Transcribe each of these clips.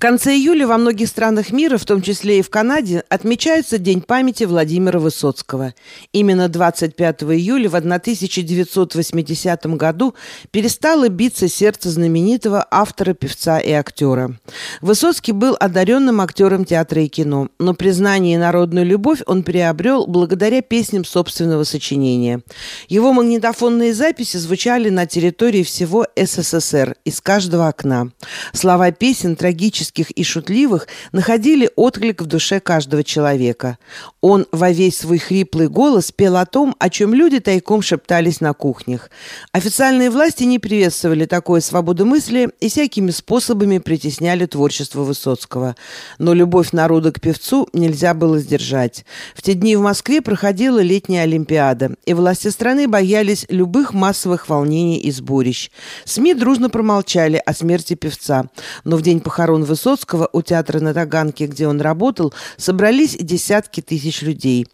конце июля во многих странах мира, в том числе и в Канаде, отмечается День памяти Владимира Высоцкого. Именно 25 июля в 1980 году перестало биться сердце знаменитого автора, певца и актера. Высоцкий был одаренным актером театра и кино, но признание и народную любовь он приобрел благодаря песням собственного сочинения. Его магнитофонные записи звучали на территории всего СССР, из каждого окна. Слова песен трагически трагических и шутливых находили отклик в душе каждого человека. Он во весь свой хриплый голос пел о том, о чем люди тайком шептались на кухнях. Официальные власти не приветствовали такое свободомыслие и всякими способами притесняли творчество Высоцкого. Но любовь народа к певцу нельзя было сдержать. В те дни в Москве проходила летняя Олимпиада, и власти страны боялись любых массовых волнений и сборищ. СМИ дружно промолчали о смерти певца, но в день похорон Высоцкого у театра на Таганке, где он работал, собрались десятки тысяч людей.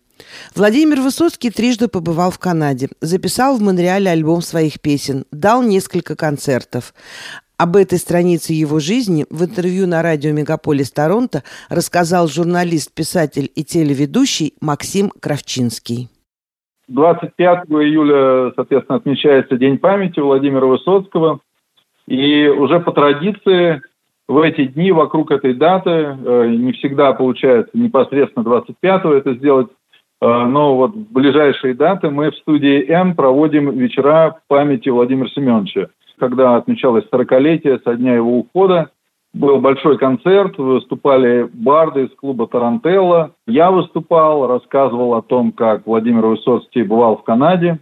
Владимир Высоцкий трижды побывал в Канаде, записал в Монреале альбом своих песен, дал несколько концертов. Об этой странице его жизни в интервью на радио «Мегаполис Торонто» рассказал журналист, писатель и телеведущий Максим Кравчинский. 25 июля, соответственно, отмечается День памяти Владимира Высоцкого. И уже по традиции в эти дни вокруг этой даты, э, не всегда получается непосредственно 25-го это сделать, э, но вот в ближайшие даты мы в студии М проводим вечера памяти Владимира Семеновича. Когда отмечалось 40-летие со дня его ухода, был большой концерт, выступали барды из клуба «Тарантелла». Я выступал, рассказывал о том, как Владимир Высоцкий бывал в Канаде,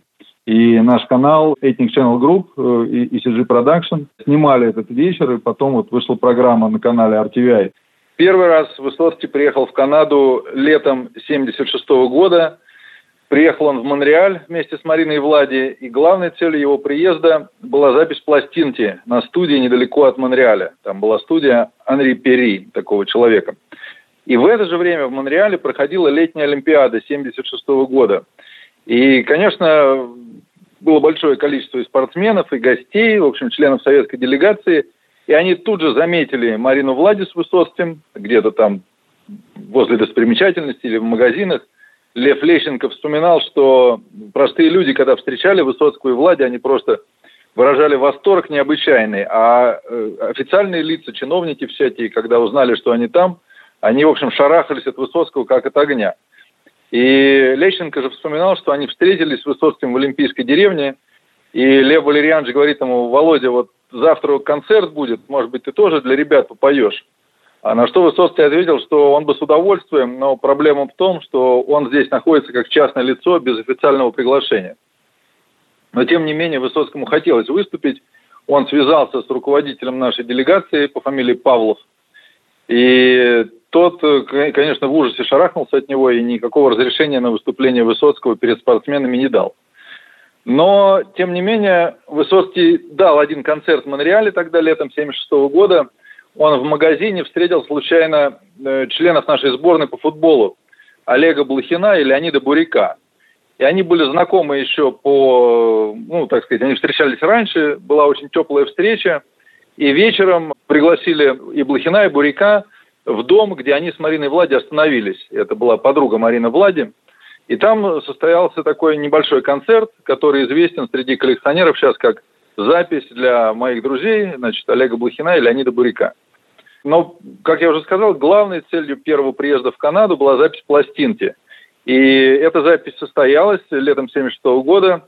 и наш канал Ethnic Channel Group э, и ECG Production снимали этот вечер, и потом вот вышла программа на канале RTVI. Первый раз Высоцкий приехал в Канаду летом 76 года. Приехал он в Монреаль вместе с Мариной Влади, и главной целью его приезда была запись пластинки на студии недалеко от Монреаля. Там была студия Анри Пери, такого человека. И в это же время в Монреале проходила летняя Олимпиада 76 года. И, конечно, было большое количество и спортсменов, и гостей, в общем, членов советской делегации. И они тут же заметили Марину Владис Высоцким, где-то там возле достопримечательности или в магазинах. Лев Лещенко вспоминал, что простые люди, когда встречали Высоцкую и Влади, они просто выражали восторг необычайный. А э, официальные лица, чиновники всякие, когда узнали, что они там, они, в общем, шарахались от Высоцкого как от огня. И Лещенко же вспоминал, что они встретились с Высоцким в Олимпийской деревне, и Лев Валерьянович говорит ему, Володя, вот завтра концерт будет, может быть, ты тоже для ребят попоешь. А на что Высоцкий ответил, что он бы с удовольствием, но проблема в том, что он здесь находится как частное лицо без официального приглашения. Но тем не менее Высоцкому хотелось выступить. Он связался с руководителем нашей делегации по фамилии Павлов. И тот, э, конечно, в ужасе шарахнулся от него и никакого разрешения на выступление Высоцкого перед спортсменами не дал. Но, тем не менее, Высоцкий дал один концерт в Монреале тогда, летом 1976 года. Он в магазине встретил случайно э, членов нашей сборной по футболу Олега Блохина и Леонида Буряка. И они были знакомы еще по, ну, так сказать, они встречались раньше, была очень теплая встреча. И вечером пригласили и Блохина, и Буряка в дом, где они с Мариной Влади остановились. Это была подруга Марина Влади. И там состоялся такой небольшой концерт, который известен среди коллекционеров сейчас как запись для моих друзей, значит, Олега Блохина и Леонида Буряка. Но, как я уже сказал, главной целью первого приезда в Канаду была запись пластинки. И эта запись состоялась летом 1976 года.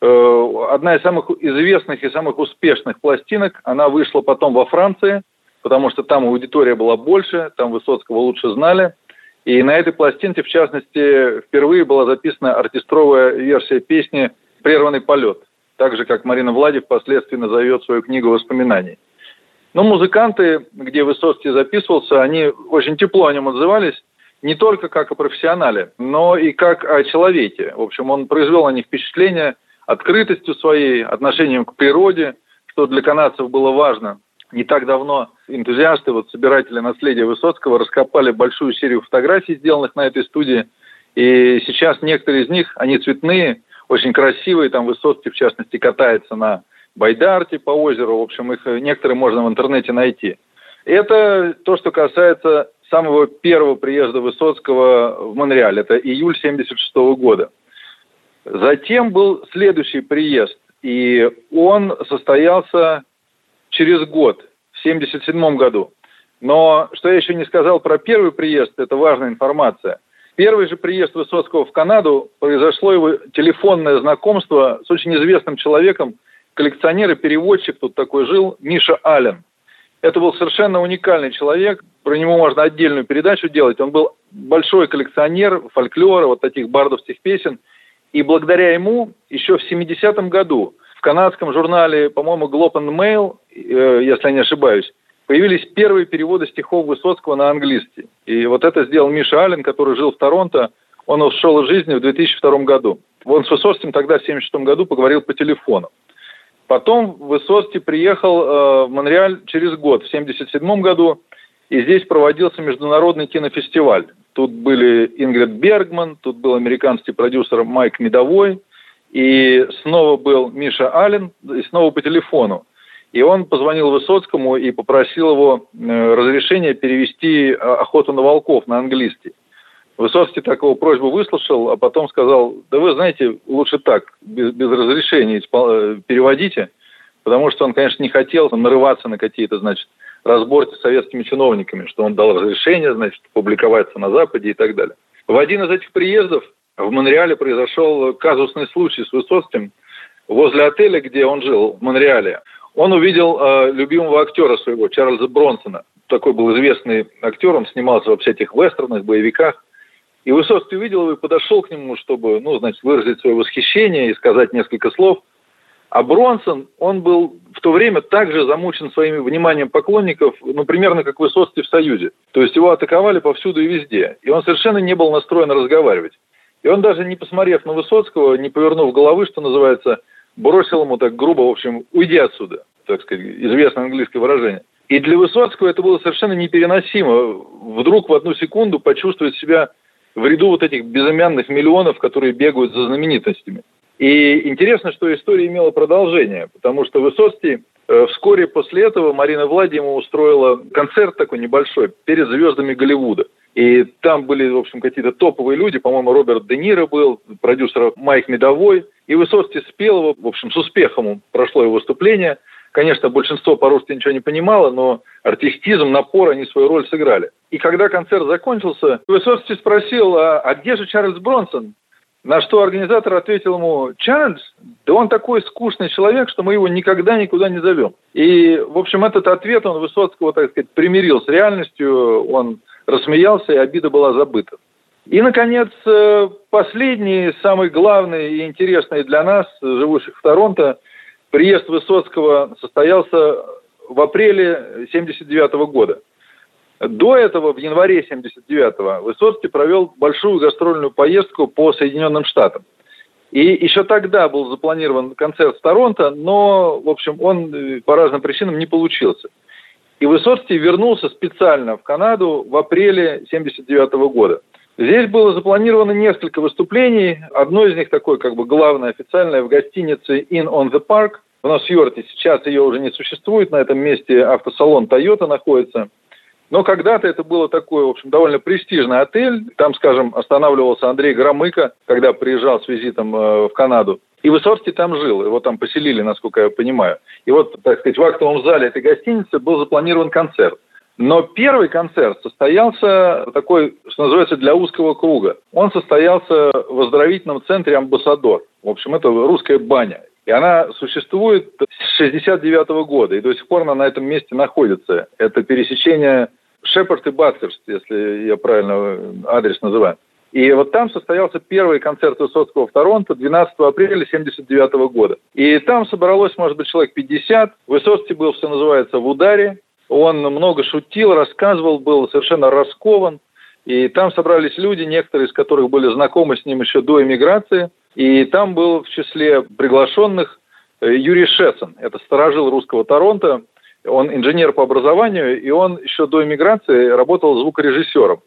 Э, одна из самых известных и самых успешных пластинок, она вышла потом во Франции – потому что там аудитория была больше, там Высоцкого лучше знали. И на этой пластинке, в частности, впервые была записана оркестровая версия песни «Прерванный полет», так же, как Марина Влади впоследствии назовет свою книгу воспоминаний. Но музыканты, где Высоцкий записывался, они очень тепло о нем отзывались, не только как о профессионале, но и как о человеке. В общем, он произвел на них впечатление открытостью своей, отношением к природе, что для канадцев было важно. Не так давно энтузиасты, вот собиратели наследия Высоцкого раскопали большую серию фотографий, сделанных на этой студии. И сейчас некоторые из них, они цветные, очень красивые. Там Высоцкий, в частности, катается на Байдарте по озеру. В общем, их некоторые можно в интернете найти. Это то, что касается самого первого приезда Высоцкого в Монреаль. Это июль 1976 года. Затем был следующий приезд, и он состоялся через год, в 1977 году. Но что я еще не сказал про первый приезд, это важная информация. Первый же приезд Высоцкого в Канаду произошло его телефонное знакомство с очень известным человеком, коллекционер и переводчик тут такой жил, Миша Аллен. Это был совершенно уникальный человек, про него можно отдельную передачу делать. Он был большой коллекционер фольклора, вот таких бардовских песен. И благодаря ему еще в 70-м году в канадском журнале, по-моему, Globe and Mail, э, если я не ошибаюсь, появились первые переводы стихов Высоцкого на английский. И вот это сделал Миша Аллен, который жил в Торонто. Он ушел из жизни в 2002 году. Он с Высоцким тогда в 1976 году поговорил по телефону. Потом Высоцкий приехал э, в Монреаль через год, в 1977 году, и здесь проводился международный кинофестиваль. Тут были Ингрид Бергман, тут был американский продюсер Майк Медовой, и снова был Миша Аллен, и снова по телефону. И он позвонил Высоцкому и попросил его э, разрешения перевести э, «Охоту на волков» на английский. Высоцкий такого просьбу выслушал, а потом сказал, да вы знаете, лучше так, без, без разрешения э, переводите, потому что он, конечно, не хотел нарываться на какие-то, значит, разборки с советскими чиновниками, что он дал разрешение, значит, публиковаться на Западе и так далее. В один из этих приездов в Монреале произошел казусный случай с Высоцким возле отеля, где он жил, в Монреале он увидел э, любимого актера своего, Чарльза Бронсона. Такой был известный актер, он снимался во всяких вестернах, боевиках. И Высоцкий увидел его и подошел к нему, чтобы, ну, значит, выразить свое восхищение и сказать несколько слов. А Бронсон, он был в то время также замучен своим вниманием поклонников, ну, примерно как Высоцкий в Союзе. То есть его атаковали повсюду и везде. И он совершенно не был настроен разговаривать. И он даже не посмотрев на Высоцкого, не повернув головы, что называется, бросил ему так грубо, в общем, уйди отсюда, так сказать, известное английское выражение. И для Высоцкого это было совершенно непереносимо. Вдруг в одну секунду почувствовать себя в ряду вот этих безымянных миллионов, которые бегают за знаменитостями. И интересно, что история имела продолжение, потому что Высоцкий э, вскоре после этого Марина Владимирова устроила концерт такой небольшой перед звездами Голливуда. И там были, в общем, какие-то топовые люди, по-моему, Роберт Де Ниро был, продюсер Майк Медовой. И Высоцкий спел его, в общем, с успехом прошло его выступление. Конечно, большинство по-русски ничего не понимало, но артистизм, напор, они свою роль сыграли. И когда концерт закончился, Высоцкий спросил, а, а где же Чарльз Бронсон? На что организатор ответил ему, Чарльз, да он такой скучный человек, что мы его никогда никуда не зовем. И, в общем, этот ответ он Высоцкого, так сказать, примирил с реальностью, он рассмеялся, и обида была забыта. И, наконец, э, последний, самый главный и интересный для нас, живущих в Торонто, приезд Высоцкого состоялся в апреле 1979 года. До этого, в январе 1979 Высоцкий провел большую гастрольную поездку по Соединенным Штатам. И еще тогда был запланирован концерт в Торонто, но, в общем, он э, по разным причинам не получился. И Высоцкий вернулся специально в Канаду в апреле 1979 года. Здесь было запланировано несколько выступлений. Одно из них такое, как бы главное, официальное, в гостинице Inn on the Park в Носьорте. Сейчас ее уже не существует. На этом месте автосалон Toyota находится. Но когда-то это было такое, в общем, довольно престижный отель. Там, скажем, останавливался Андрей Громыко, когда приезжал с визитом э, в Канаду. И Высоцкий там жил, его там поселили, насколько я понимаю. И вот, так сказать, в актовом зале этой гостиницы был запланирован концерт. Но первый концерт состоялся такой, что называется, для узкого круга. Он состоялся в оздоровительном центре «Амбассадор». В общем, это русская баня. И она существует с 69 года, и до сих пор она на этом месте находится. Это пересечение Шепард и Батхерст, если я правильно адрес называю. И вот там состоялся первый концерт Высоцкого в Торонто 12 апреля 1979 года. И там собралось, может быть, человек 50. Высоцкий был, что называется, в ударе. Он много шутил, рассказывал, был совершенно раскован. И там собрались люди, некоторые из которых были знакомы с ним еще до эмиграции. И там был в числе приглашенных э, Юрий Шессон. Это сторожил русского Торонто. Он инженер по образованию, и он еще до эмиграции работал звукорежиссером.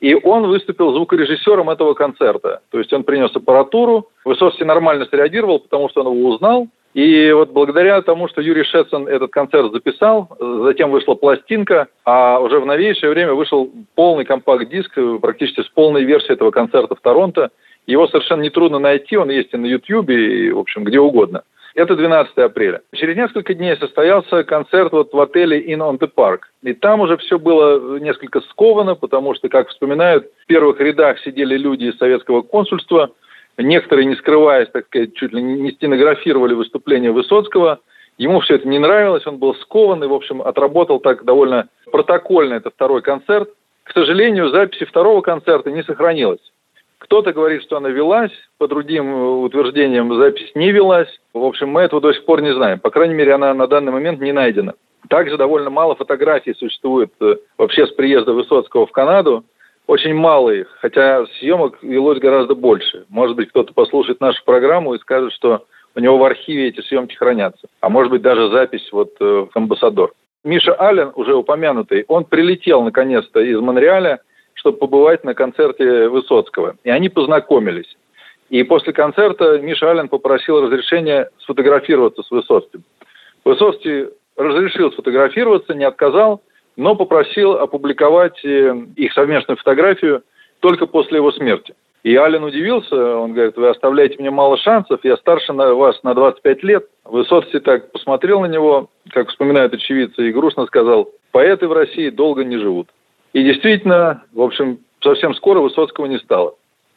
И он выступил звукорежиссером этого концерта. То есть он принес аппаратуру. Высоцкий нормально среагировал, потому что он его узнал. И вот благодаря тому, что Юрий Шетсон этот концерт записал, затем вышла пластинка, а уже в новейшее время вышел полный компакт-диск, практически с полной версией этого концерта в Торонто. Его совершенно нетрудно найти, он есть и на Ютьюбе, и, в общем, где угодно. Это 12 апреля. Через несколько дней состоялся концерт вот в отеле In on the Park. И там уже все было несколько сковано, потому что, как вспоминают, в первых рядах сидели люди из советского консульства, Некоторые, не скрываясь, так сказать, чуть ли не стенографировали выступление Высоцкого. Ему все это не нравилось, он был скован и, в общем, отработал так довольно протокольно это второй концерт. К сожалению, записи второго концерта не сохранилось. Кто-то говорит, что она велась, по другим утверждениям запись не велась. В общем, мы этого до сих пор не знаем. По крайней мере, она на данный момент не найдена. Также довольно мало фотографий существует э, вообще с приезда Высоцкого в Канаду очень мало их, хотя съемок велось гораздо больше. Может быть, кто-то послушает нашу программу и скажет, что у него в архиве эти съемки хранятся. А может быть, даже запись вот э, в «Амбассадор». Миша Аллен, уже упомянутый, он прилетел наконец-то из Монреаля, чтобы побывать на концерте Высоцкого. И они познакомились. И после концерта Миша Аллен попросил разрешения сфотографироваться с Высоцким. Высоцкий разрешил сфотографироваться, не отказал, но попросил опубликовать э, их совместную фотографию только после его смерти. И Ален удивился, он говорит, вы оставляете мне мало шансов, я старше на вас на 25 лет. Высоцкий так посмотрел на него, как вспоминают очевидцы, и грустно сказал, поэты в России долго не живут. И действительно, в общем, совсем скоро Высоцкого не стало.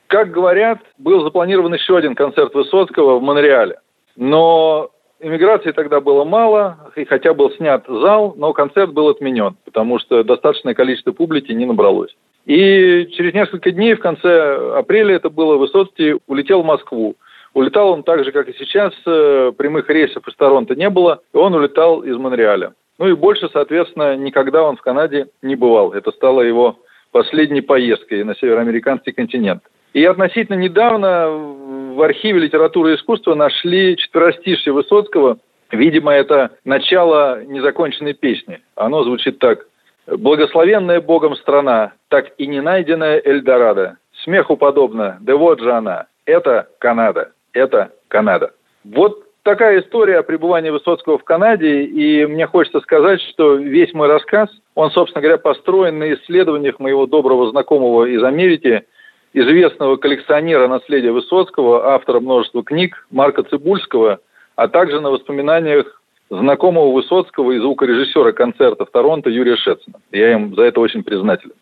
Как говорят, был запланирован еще один концерт Высоцкого в Монреале. Но Иммиграции тогда было мало, и хотя был снят зал, но концерт был отменен, потому что достаточное количество публики не набралось. И через несколько дней, в конце апреля это было, Высоцкий улетел в Москву. Улетал он так же, как и сейчас, э, прямых рейсов из Торонто не было, и он улетал из Монреаля. Ну и больше, соответственно, никогда он в Канаде не бывал. Это стало его последней поездкой на североамериканский континент. И относительно недавно в архиве литературы и искусства нашли четверостишье Высоцкого. Видимо, это начало незаконченной песни. Оно звучит так. «Благословенная Богом страна, так и не найденная Эльдорадо. Смеху подобно, да вот же она. Это Канада. Это Канада». Вот такая история о пребывании Высоцкого в Канаде, и мне хочется сказать, что весь мой рассказ, он, собственно говоря, построен на исследованиях моего доброго знакомого из Америки, известного коллекционера наследия Высоцкого, автора множества книг Марка Цибульского, а также на воспоминаниях знакомого Высоцкого и звукорежиссера концерта в Торонто Юрия Шетцена. Я им за это очень признателен.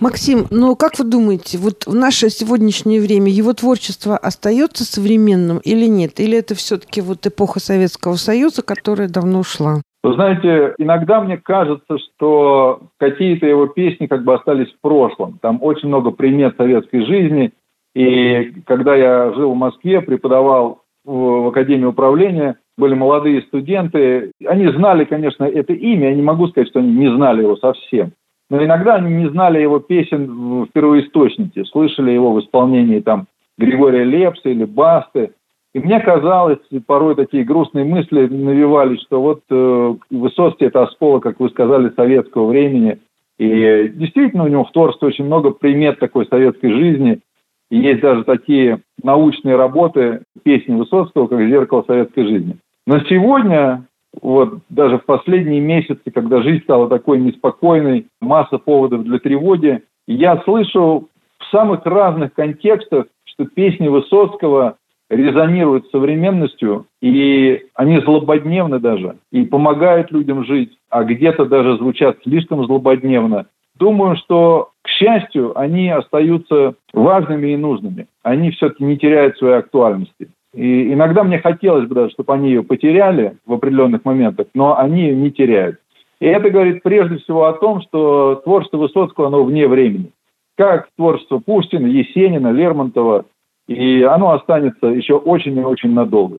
Максим, ну как вы думаете, вот в наше сегодняшнее время его творчество остается современным или нет? Или это все-таки вот эпоха Советского Союза, которая давно ушла? Вы знаете, иногда мне кажется, что какие-то его песни как бы остались в прошлом. Там очень много примет советской жизни. И когда я жил в Москве, преподавал в Академии управления, были молодые студенты. Они знали, конечно, это имя. Я не могу сказать, что они не знали его совсем. Но иногда они не знали его песен в первоисточнике. Слышали его в исполнении там Григория Лепса или Басты. И мне казалось, порой такие грустные мысли навевались, что вот э, Высоцкий – это осколок, как вы сказали, советского времени. И действительно у него в творчестве очень много примет такой советской жизни. И есть даже такие научные работы, песни Высоцкого, как «Зеркало советской жизни». Но сегодня, вот даже в последние месяцы, когда жизнь стала такой неспокойной, масса поводов для тревоги, я слышу в самых разных контекстах, что песни Высоцкого резонируют с современностью, и они злободневны даже, и помогают людям жить, а где-то даже звучат слишком злободневно. Думаю, что, к счастью, они остаются важными и нужными. Они все-таки не теряют своей актуальности. И иногда мне хотелось бы даже, чтобы они ее потеряли в определенных моментах, но они ее не теряют. И это говорит прежде всего о том, что творчество Высоцкого, оно вне времени. Как творчество Пушкина, Есенина, Лермонтова, и оно останется еще очень и очень надолго.